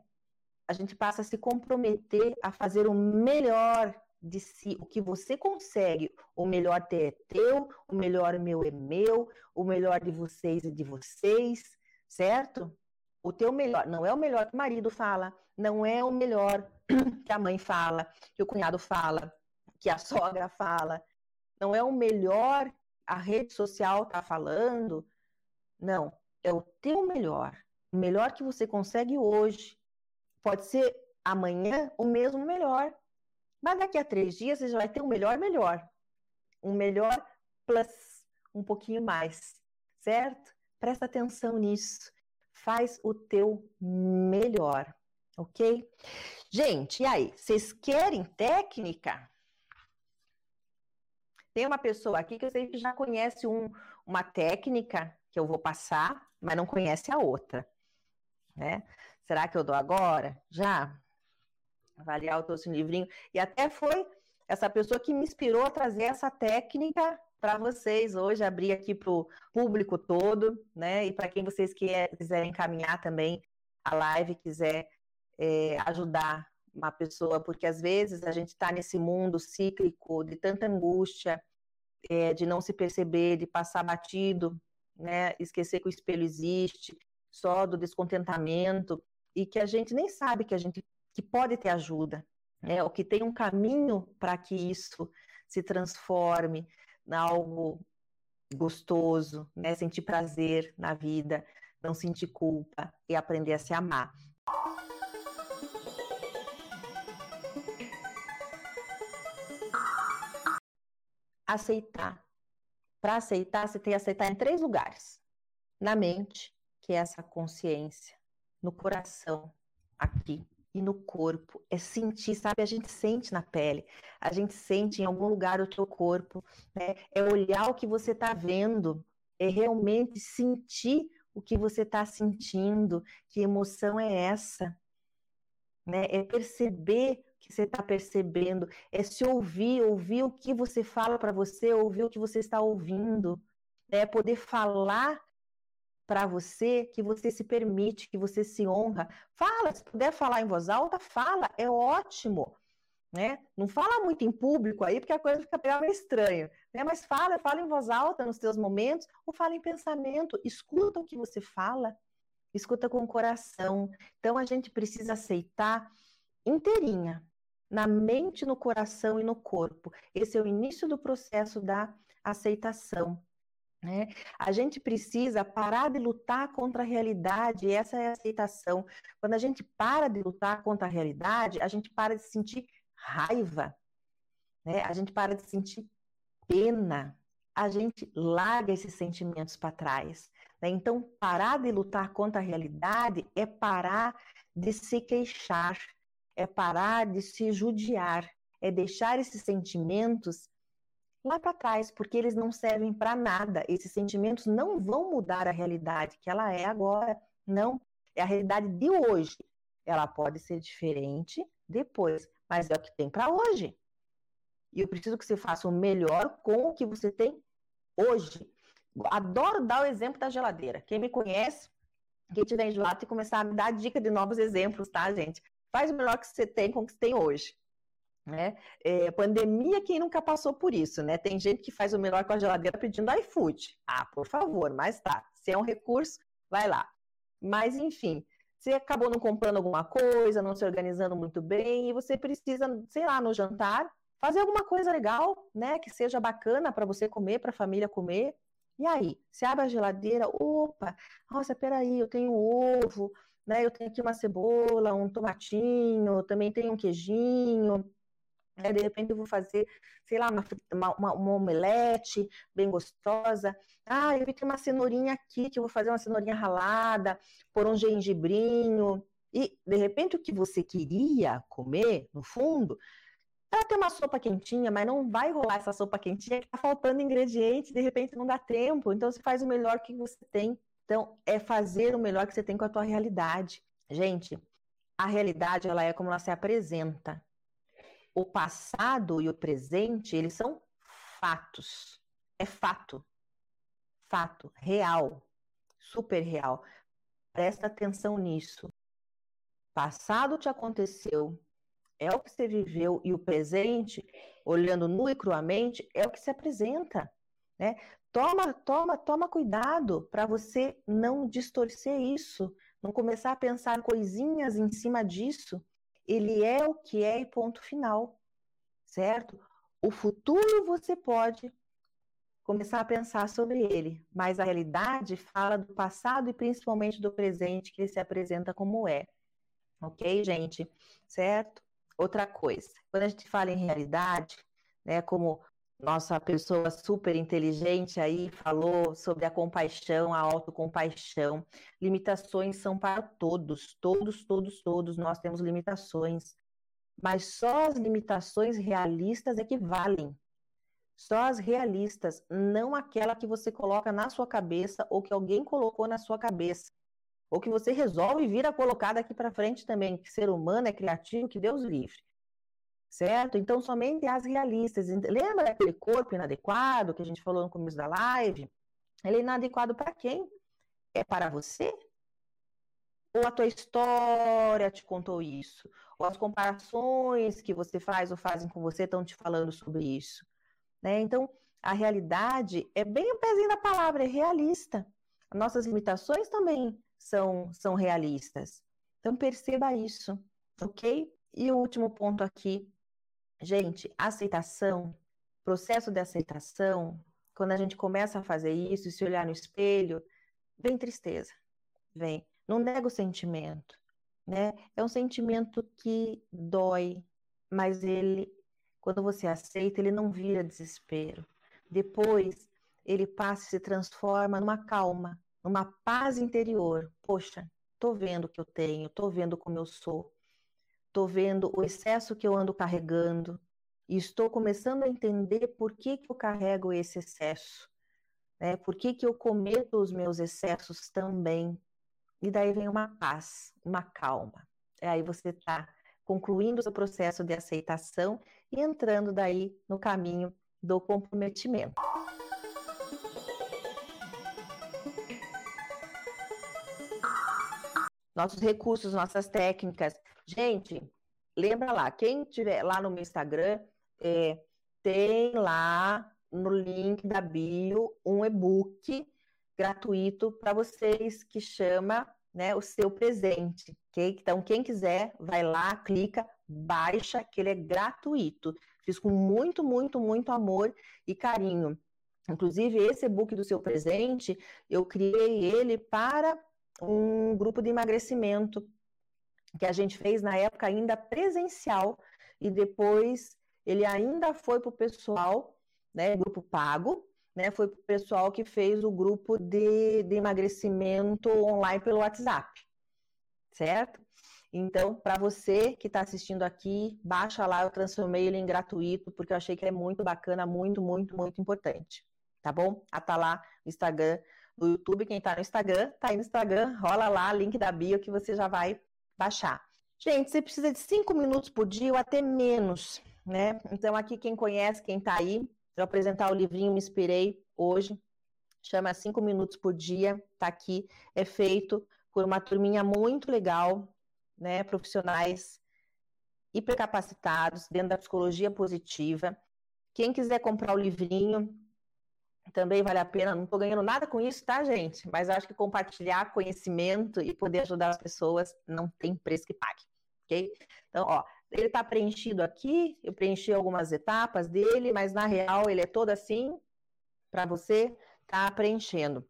a gente passa a se comprometer a fazer o melhor de si, o que você consegue. O melhor ter é teu, o melhor meu é meu, o melhor de vocês é de vocês, certo? O teu melhor, não é o melhor que o marido fala, não é o melhor que a mãe fala, que o cunhado fala, que a sogra fala, não é o melhor a rede social está falando, não, é o teu melhor, o melhor que você consegue hoje. Pode ser amanhã o mesmo melhor, mas daqui a três dias você já vai ter um melhor melhor, um melhor plus, um pouquinho mais, certo? Presta atenção nisso faz o teu melhor, ok? Gente, e aí? Vocês querem técnica? Tem uma pessoa aqui que eu sei que já conhece um, uma técnica que eu vou passar, mas não conhece a outra, né? Será que eu dou agora? Já? Avaliar o teu livrinho. E até foi essa pessoa que me inspirou a trazer essa técnica para vocês hoje, abrir aqui para o público todo, né? E para quem vocês quiserem encaminhar também a live, quiser é, ajudar uma pessoa, porque às vezes a gente está nesse mundo cíclico de tanta angústia, é, de não se perceber, de passar batido, né? Esquecer que o espelho existe, só do descontentamento, e que a gente nem sabe que a gente que pode ter ajuda, né? Ou que tem um caminho para que isso se transforme, algo gostoso, né? Sentir prazer na vida, não sentir culpa e aprender a se amar. Aceitar. Para aceitar, você tem que aceitar em três lugares: na mente, que é essa consciência, no coração, aqui, e no corpo. É sentir, sabe? A gente sente na pele, a gente sente em algum lugar do teu corpo, né? É olhar o que você está vendo, é realmente sentir o que você está sentindo, que emoção é essa, né? É perceber o que você está percebendo, é se ouvir, ouvir o que você fala para você, ouvir o que você está ouvindo, é poder falar para você que você se permite, que você se honra. Fala, se puder falar em voz alta, fala, é ótimo. Né? Não fala muito em público aí, porque a coisa fica meio estranha, né? Mas fala, fala em voz alta nos teus momentos, ou fala em pensamento, escuta o que você fala, escuta com o coração. Então a gente precisa aceitar inteirinha, na mente, no coração e no corpo. Esse é o início do processo da aceitação. Né? A gente precisa parar de lutar contra a realidade, essa é a aceitação. Quando a gente para de lutar contra a realidade, a gente para de sentir raiva, né? a gente para de sentir pena, a gente larga esses sentimentos para trás. Né? Então, parar de lutar contra a realidade é parar de se queixar, é parar de se judiar, é deixar esses sentimentos lá para trás, porque eles não servem para nada. Esses sentimentos não vão mudar a realidade que ela é agora, não. É a realidade de hoje. Ela pode ser diferente depois, mas é o que tem para hoje. E eu preciso que você faça o melhor com o que você tem hoje. Adoro dar o exemplo da geladeira. Quem me conhece, quem tiver enjoado, tem que começar a me dar dica de novos exemplos, tá, gente? Faz o melhor que você tem com o que você tem hoje. Né? É, pandemia, quem nunca passou por isso, né? Tem gente que faz o melhor com a geladeira pedindo iFood. Ah, por favor, mas tá. Se é um recurso, vai lá. Mas, enfim, você acabou não comprando alguma coisa, não se organizando muito bem, e você precisa, sei lá, no jantar, fazer alguma coisa legal, né? Que seja bacana para você comer, para a família comer. E aí, você abre a geladeira, opa, nossa, peraí, eu tenho ovo, né? Eu tenho aqui uma cebola, um tomatinho, também tenho um queijinho, é, de repente eu vou fazer, sei lá, uma, uma, uma, omelete bem gostosa. Ah, eu tem uma cenourinha aqui, que eu vou fazer uma cenourinha ralada, por um gengibrinho. E, de repente, o que você queria comer, no fundo, ela tem uma sopa quentinha, mas não vai rolar essa sopa quentinha, que tá faltando ingrediente, de repente não dá tempo. Então, você faz o melhor que você tem. Então, é fazer o melhor que você tem com a tua realidade. Gente, a realidade ela é como ela se apresenta. O passado e o presente, eles são fatos. É fato. Fato, real, super real. Presta atenção nisso. Passado te aconteceu, é o que você viveu e o presente, olhando nu e cruamente, é o que se apresenta, né? Toma, toma, toma cuidado para você não distorcer isso, não começar a pensar coisinhas em cima disso. Ele é o que é e ponto final, certo? O futuro você pode começar a pensar sobre ele, mas a realidade fala do passado e principalmente do presente que ele se apresenta como é. Ok, gente? Certo? Outra coisa, quando a gente fala em realidade, né, como nossa pessoa super inteligente aí falou sobre a compaixão, a autocompaixão. Limitações são para todos, todos, todos, todos nós temos limitações. Mas só as limitações realistas é que valem. Só as realistas, não aquela que você coloca na sua cabeça ou que alguém colocou na sua cabeça. Ou que você resolve vir a colocar daqui para frente também, que ser humano é criativo, que Deus livre certo? Então, somente as realistas. Lembra daquele corpo inadequado que a gente falou no começo da live? Ele é inadequado para quem? É para você? Ou a tua história te contou isso? Ou as comparações que você faz ou fazem com você estão te falando sobre isso? Né? Então, a realidade é bem o pezinho da palavra, é realista. Nossas limitações também são, são realistas. Então, perceba isso, ok? E o último ponto aqui Gente, aceitação, processo de aceitação, quando a gente começa a fazer isso e se olhar no espelho, vem tristeza, vem. Não nega o sentimento, né? É um sentimento que dói, mas ele, quando você aceita, ele não vira desespero. Depois, ele passa e se transforma numa calma, numa paz interior. Poxa, tô vendo o que eu tenho, tô vendo como eu sou estou vendo o excesso que eu ando carregando e estou começando a entender por que, que eu carrego esse excesso, né? por que, que eu cometo os meus excessos também. E daí vem uma paz, uma calma. E aí você está concluindo o seu processo de aceitação e entrando daí no caminho do comprometimento. Nossos recursos, nossas técnicas, Gente, lembra lá, quem tiver lá no meu Instagram, é, tem lá no link da bio um e-book gratuito para vocês que chama né, o seu presente. Okay? Então, quem quiser, vai lá, clica, baixa, que ele é gratuito. Fiz com muito, muito, muito amor e carinho. Inclusive, esse e-book do seu presente, eu criei ele para um grupo de emagrecimento que a gente fez na época ainda presencial e depois ele ainda foi para o pessoal, né, grupo pago, né, foi para o pessoal que fez o grupo de, de emagrecimento online pelo WhatsApp, certo? Então, para você que está assistindo aqui, baixa lá, eu transformei ele em gratuito, porque eu achei que é muito bacana, muito, muito, muito importante. Tá bom? Ah, tá lá no Instagram, no YouTube, quem está no Instagram, tá aí no Instagram, rola lá, link da bio que você já vai baixar. Gente, você precisa de cinco minutos por dia ou até menos, né? Então, aqui quem conhece, quem está aí, eu apresentar o livrinho Me Inspirei hoje, chama Cinco Minutos por Dia, tá aqui, é feito por uma turminha muito legal, né? Profissionais hipercapacitados dentro da psicologia positiva. Quem quiser comprar o livrinho, também vale a pena. Não estou ganhando nada com isso, tá, gente? Mas acho que compartilhar conhecimento e poder ajudar as pessoas não tem preço que pague, ok? Então, ó, ele está preenchido aqui, eu preenchi algumas etapas dele, mas na real ele é todo assim para você tá preenchendo.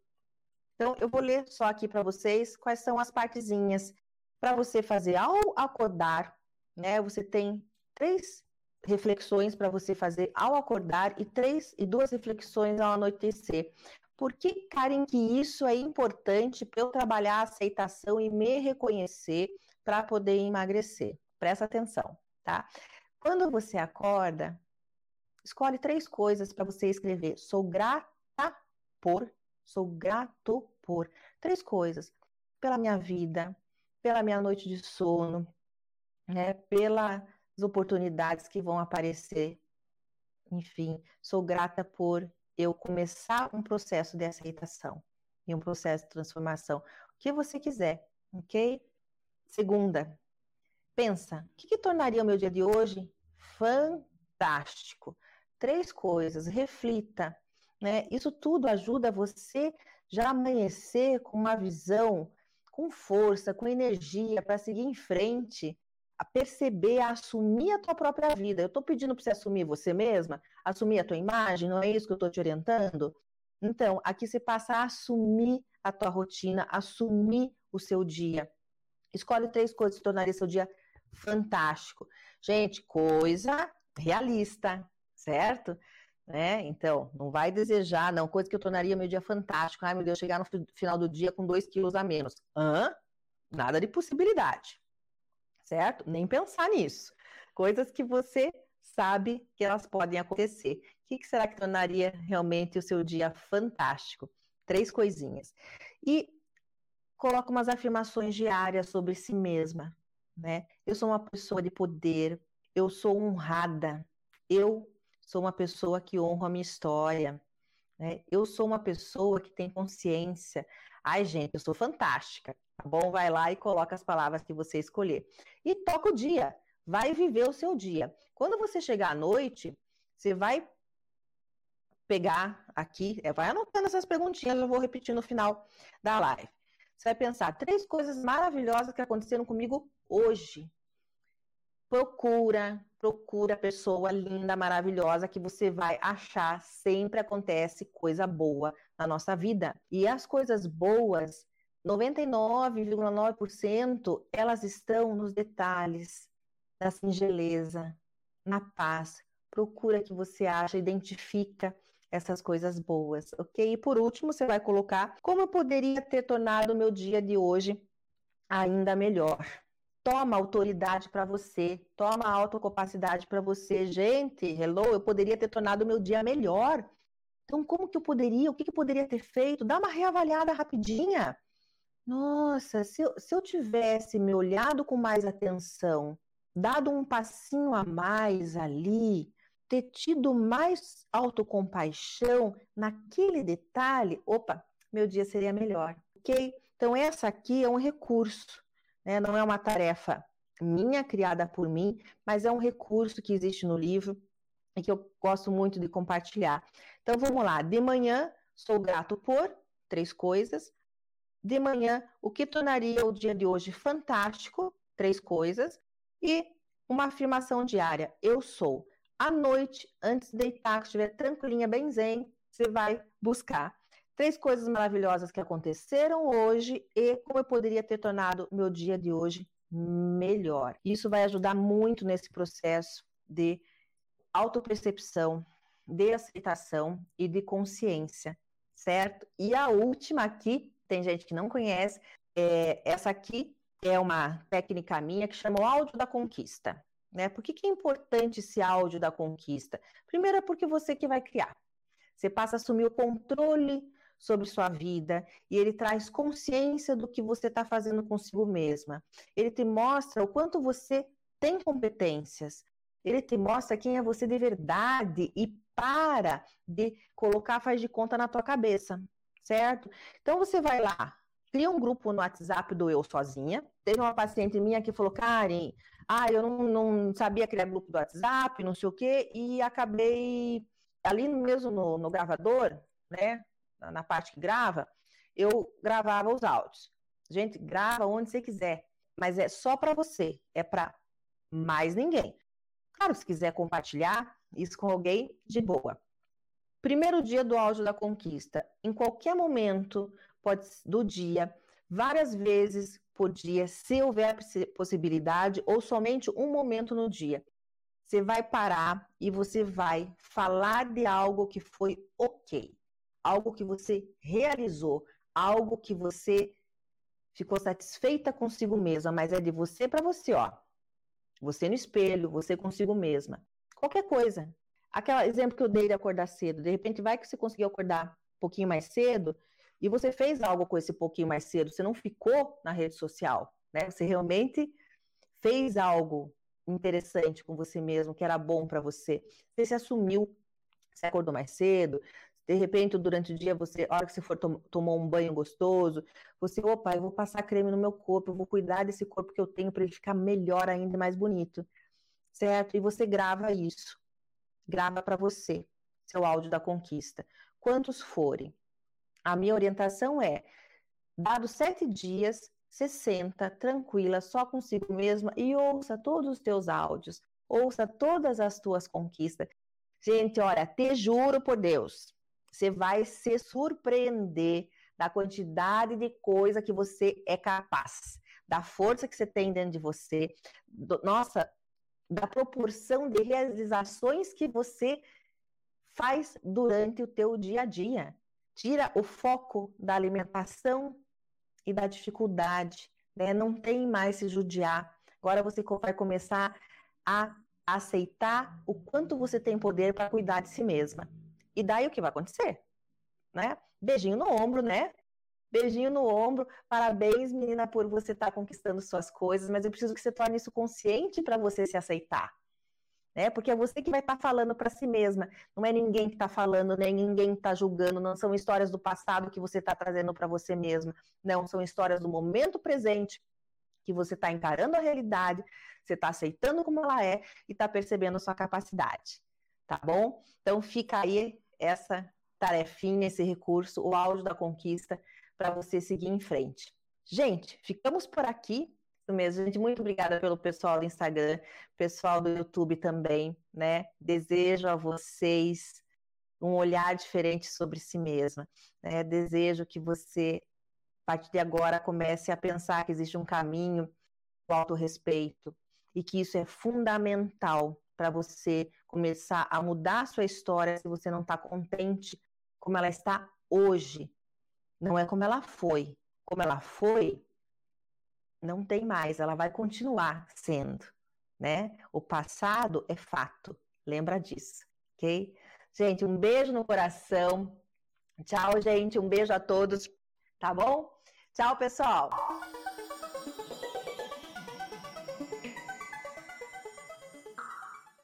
Então, eu vou ler só aqui para vocês quais são as partezinhas para você fazer ao acordar, né? Você tem três reflexões para você fazer ao acordar e três e duas reflexões ao anoitecer. Por que, Karen, que isso é importante para eu trabalhar a aceitação e me reconhecer para poder emagrecer? Presta atenção, tá? Quando você acorda, escolhe três coisas para você escrever. Sou grata por, sou grato por. Três coisas: pela minha vida, pela minha noite de sono, né? Pelas oportunidades que vão aparecer. Enfim, sou grata por eu começar um processo de aceitação e um processo de transformação. O que você quiser, ok? Segunda, pensa, o que, que tornaria o meu dia de hoje fantástico? Três coisas, reflita, né? Isso tudo ajuda você já amanhecer com uma visão, com força, com energia para seguir em frente, a perceber, a assumir a tua própria vida. Eu estou pedindo para você assumir você mesma, assumir a tua imagem, não é isso que eu estou te orientando? Então, aqui você passa a assumir a tua rotina, assumir o seu dia. Escolhe três coisas que tornaria seu dia fantástico. Gente, coisa realista, certo? Né? Então, não vai desejar, não, coisa que eu tornaria meu dia fantástico. Ai, meu Deus, chegar no final do dia com dois quilos a menos. Hã? Nada de possibilidade, certo? Nem pensar nisso. Coisas que você sabe que elas podem acontecer. O que, será que tornaria realmente o seu dia fantástico? Três coisinhas. E coloca umas afirmações diárias sobre si mesma, né? Eu sou uma pessoa de poder, eu sou honrada, eu sou uma pessoa que honra a minha história, né? Eu sou uma pessoa que tem consciência. Ai, gente, eu sou fantástica, tá bom? Vai lá e coloca as palavras que você escolher. E toca o dia, vai viver o seu dia. Quando você chegar à noite, você vai pegar aqui, é, vai anotando essas perguntinhas, eu vou repetir no final da live. Você vai pensar três coisas maravilhosas que aconteceram comigo hoje. Procura, procura a pessoa linda, maravilhosa que você vai achar. Sempre acontece coisa boa na nossa vida. E as coisas boas, 99,9%, elas estão nos detalhes, na singeleza, na paz. Procura que você acha, identifica essas coisas boas, ok? E por último, você vai colocar como eu poderia ter tornado o meu dia de hoje ainda melhor. Toma autoridade para você, toma autocapacidade para você. Gente, hello, eu poderia ter tornado o meu dia melhor. Então, como que eu poderia? O que, que eu poderia ter feito? Dá uma reavaliada rapidinha. Nossa, se eu, se eu tivesse me olhado com mais atenção, dado um passinho a mais ali, ter tido mais autocompaixão naquele detalhe, opa, meu dia seria melhor, ok? Então, essa aqui é um recurso, né? não é uma tarefa minha, criada por mim, mas é um recurso que existe no livro e que eu gosto muito de compartilhar. Então, vamos lá. De manhã, sou grato por três coisas. De manhã, o que tornaria o dia de hoje fantástico? Três coisas. E uma afirmação diária: eu sou à noite, antes de deitar, que estiver tranquilinha, bem zen, você vai buscar três coisas maravilhosas que aconteceram hoje e como eu poderia ter tornado meu dia de hoje melhor. Isso vai ajudar muito nesse processo de autopercepção, de aceitação e de consciência, certo? E a última aqui, tem gente que não conhece, é, essa aqui é uma técnica minha que chama o áudio da conquista. Né? Por que, que é importante esse áudio da conquista? Primeiro é porque você que vai criar. Você passa a assumir o controle sobre sua vida e ele traz consciência do que você está fazendo consigo mesma. Ele te mostra o quanto você tem competências. Ele te mostra quem é você de verdade e para de colocar faz de conta na tua cabeça, certo? Então você vai lá, cria um grupo no WhatsApp do Eu Sozinha. Teve uma paciente minha que falou, Karen, ah, eu não, não sabia criar grupo do WhatsApp, não sei o quê, e acabei ali mesmo no, no gravador, né, na, parte que grava, eu gravava os áudios. Gente, grava onde você quiser, mas é só para você, é para mais ninguém. Claro, se quiser compartilhar isso com alguém, de boa. Primeiro dia do áudio da conquista, em qualquer momento pode, do dia, várias vezes por dia, se houver possibilidade, ou somente um momento no dia. Você vai parar e você vai falar de algo que foi ok, algo que você realizou, algo que você ficou satisfeita consigo mesma, mas é de você para você, ó. Você no espelho, você consigo mesma. Qualquer coisa. Aquele exemplo que eu dei de acordar cedo, de repente vai que você conseguiu acordar um pouquinho mais cedo, E você fez algo com esse pouquinho mais cedo, você não ficou na rede social, né? Você realmente fez algo interessante com você mesmo, que era bom para você. Você se assumiu, você acordou mais cedo, de repente, durante o dia, você, a hora que você for tom, tomou um banho gostoso, você, opa, eu vou passar creme no meu corpo, eu vou cuidar desse corpo que eu tenho para ele ficar melhor ainda, mais bonito, certo? E você grava isso, grava para você, seu áudio da conquista, quantos forem. A minha orientação é, dados sete dias, você senta tranquila, só consigo mesma e ouça todos os teus áudios, ouça todas as tuas conquistas. Gente, olha, te juro por Deus, você vai se surpreender da quantidade de coisa que você é capaz, da força que você tem dentro de você, do, nossa, da proporção de realizações que você faz durante o teu dia a dia. Tira o foco da alimentação e da dificuldade, né? Não tem mais se judiar. Agora você vai começar a aceitar o quanto você tem poder para cuidar de si mesma. E daí o que vai acontecer? Né? Beijinho no ombro, né? Beijinho no ombro. Parabéns, menina, por você estar tá conquistando suas coisas, mas eu preciso que você torne isso consciente para você se aceitar. Né? Porque é você que vai estar tá falando para si mesma. Não é ninguém que está falando, nem ninguém está julgando. Não são histórias do passado que você está trazendo para você mesma. Não, são histórias do momento presente que você está encarando a realidade, você está aceitando como ela é e está percebendo a sua capacidade tá bom? Então fica aí essa tarefinha, esse recurso, o áudio da conquista, para você seguir em frente. Gente, ficamos por aqui. Mesmo, gente. Muito obrigada pelo pessoal do Instagram, pessoal do YouTube também, né? Desejo a vocês um olhar diferente sobre si mesma. Né? Desejo que você, a partir de agora, comece a pensar que existe um caminho do autorrespeito e que isso é fundamental para você começar a mudar a sua história se você não está contente como ela está hoje. Não é como ela foi. Como ela foi, não tem mais, ela vai continuar sendo, né? O passado é fato, lembra disso, ok? Gente, um beijo no coração. Tchau, gente, um beijo a todos, tá bom? Tchau, pessoal.